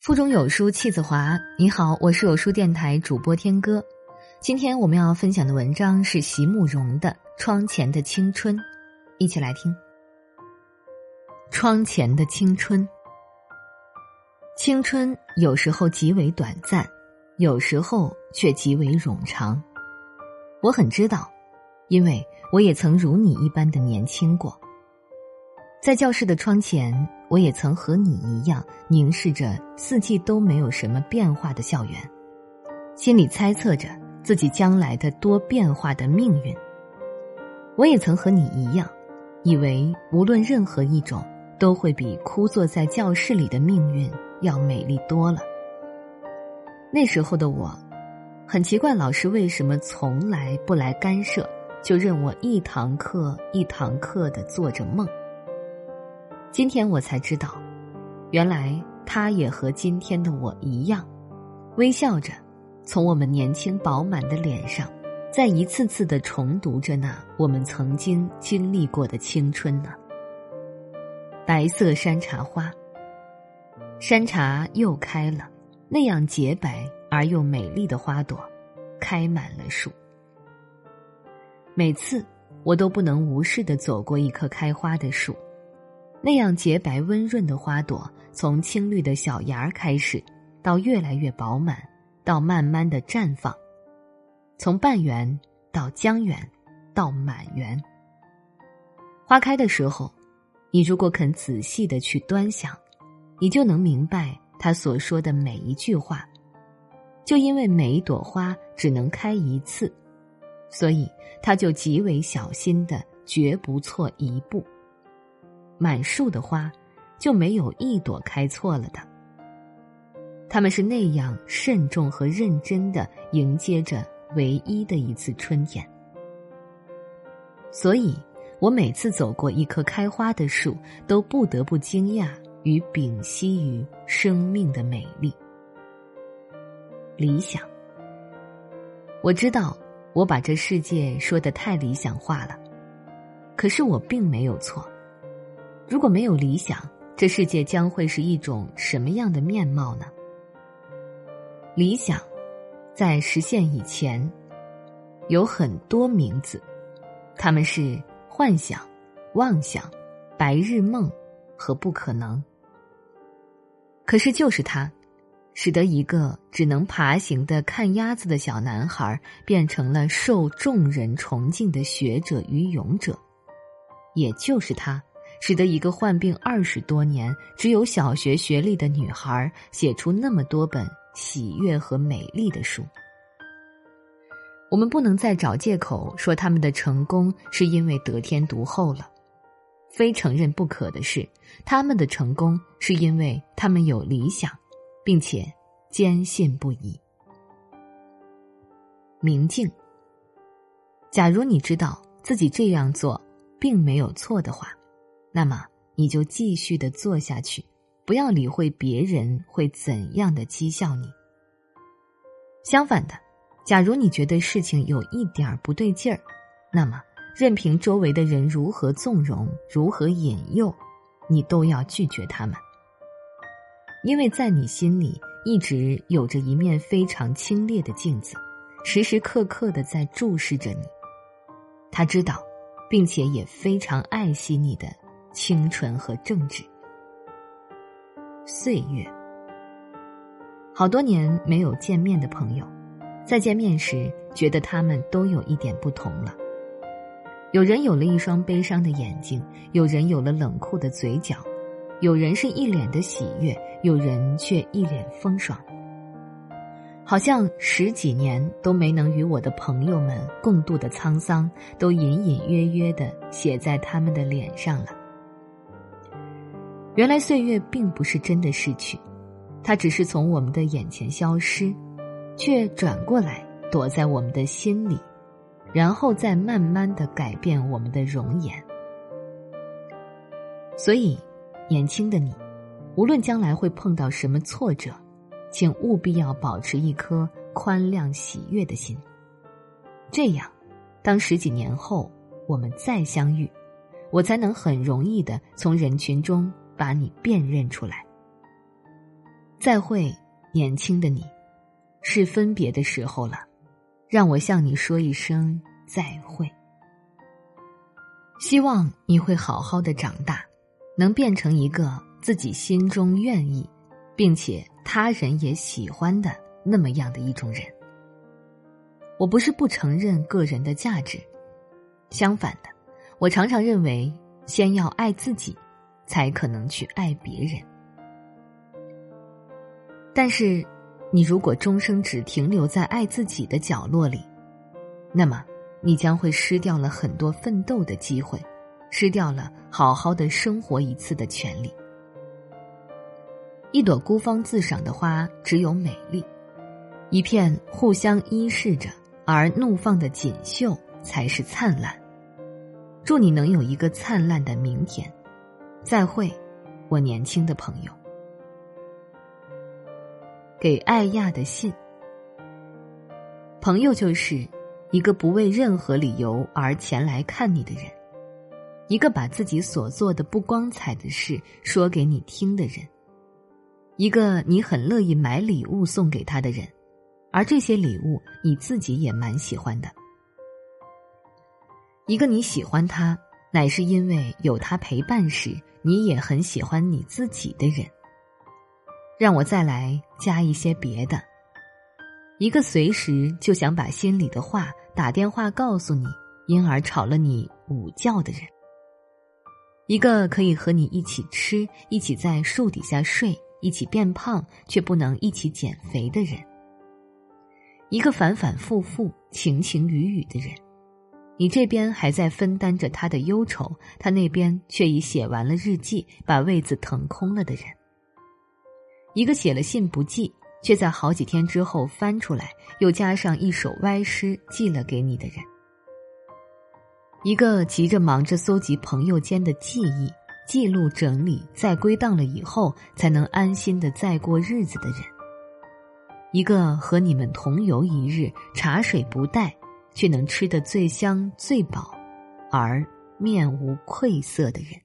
腹中有书气自华。你好，我是有书电台主播天歌。今天我们要分享的文章是席慕容的《窗前的青春》，一起来听。窗前的青春，青春有时候极为短暂，有时候却极为冗长。我很知道，因为我也曾如你一般的年轻过。在教室的窗前。我也曾和你一样凝视着四季都没有什么变化的校园，心里猜测着自己将来的多变化的命运。我也曾和你一样，以为无论任何一种都会比枯坐在教室里的命运要美丽多了。那时候的我，很奇怪老师为什么从来不来干涉，就任我一堂课一堂课的做着梦。今天我才知道，原来他也和今天的我一样，微笑着，从我们年轻饱满的脸上，在一次次的重读着那我们曾经经历过的青春呢。白色山茶花，山茶又开了，那样洁白而又美丽的花朵，开满了树。每次我都不能无视的走过一棵开花的树。那样洁白温润的花朵，从青绿的小芽儿开始，到越来越饱满，到慢慢的绽放，从半圆到将圆，到满圆。花开的时候，你如果肯仔细的去端详，你就能明白他所说的每一句话。就因为每一朵花只能开一次，所以他就极为小心的，绝不错一步。满树的花，就没有一朵开错了的。他们是那样慎重和认真的迎接着唯一的一次春天。所以，我每次走过一棵开花的树，都不得不惊讶与屏息于生命的美丽。理想，我知道我把这世界说的太理想化了，可是我并没有错。如果没有理想，这世界将会是一种什么样的面貌呢？理想，在实现以前，有很多名字，他们是幻想、妄想、白日梦和不可能。可是，就是它，使得一个只能爬行的看鸭子的小男孩，变成了受众人崇敬的学者与勇者。也就是他。使得一个患病二十多年、只有小学学历的女孩写出那么多本喜悦和美丽的书。我们不能再找借口说他们的成功是因为得天独厚了，非承认不可的是，他们的成功是因为他们有理想，并且坚信不疑。明镜，假如你知道自己这样做并没有错的话。那么你就继续的做下去，不要理会别人会怎样的讥笑你。相反的，假如你觉得事情有一点不对劲儿，那么任凭周围的人如何纵容、如何引诱，你都要拒绝他们，因为在你心里一直有着一面非常清冽的镜子，时时刻刻的在注视着你。他知道，并且也非常爱惜你的。清纯和正直，岁月。好多年没有见面的朋友，再见面时，觉得他们都有一点不同了。有人有了一双悲伤的眼睛，有人有了冷酷的嘴角，有人是一脸的喜悦，有人却一脸风霜。好像十几年都没能与我的朋友们共度的沧桑，都隐隐约约的写在他们的脸上了。原来岁月并不是真的逝去，它只是从我们的眼前消失，却转过来躲在我们的心里，然后再慢慢的改变我们的容颜。所以，年轻的你，无论将来会碰到什么挫折，请务必要保持一颗宽谅喜悦的心。这样，当十几年后我们再相遇，我才能很容易的从人群中。把你辨认出来。再会，年轻的你，是分别的时候了，让我向你说一声再会。希望你会好好的长大，能变成一个自己心中愿意，并且他人也喜欢的那么样的一种人。我不是不承认个人的价值，相反的，我常常认为，先要爱自己，才可能去爱别人。但是，你如果终生只停留在爱自己的角落里，那么。你将会失掉了很多奋斗的机会，失掉了好好的生活一次的权利。一朵孤芳自赏的花只有美丽，一片互相依视着而怒放的锦绣才是灿烂。祝你能有一个灿烂的明天。再会，我年轻的朋友。给艾亚的信，朋友就是。一个不为任何理由而前来看你的人，一个把自己所做的不光彩的事说给你听的人，一个你很乐意买礼物送给他的人，而这些礼物你自己也蛮喜欢的。一个你喜欢他，乃是因为有他陪伴时，你也很喜欢你自己的人。让我再来加一些别的。一个随时就想把心里的话打电话告诉你，因而吵了你午觉的人；一个可以和你一起吃、一起在树底下睡、一起变胖却不能一起减肥的人；一个反反复复、情情雨雨的人，你这边还在分担着他的忧愁，他那边却已写完了日记，把位子腾空了的人；一个写了信不寄。却在好几天之后翻出来，又加上一首歪诗寄了给你的人；一个急着忙着搜集朋友间的记忆、记录、整理，再归档了以后才能安心的再过日子的人；一个和你们同游一日，茶水不带，却能吃得最香最饱，而面无愧色的人。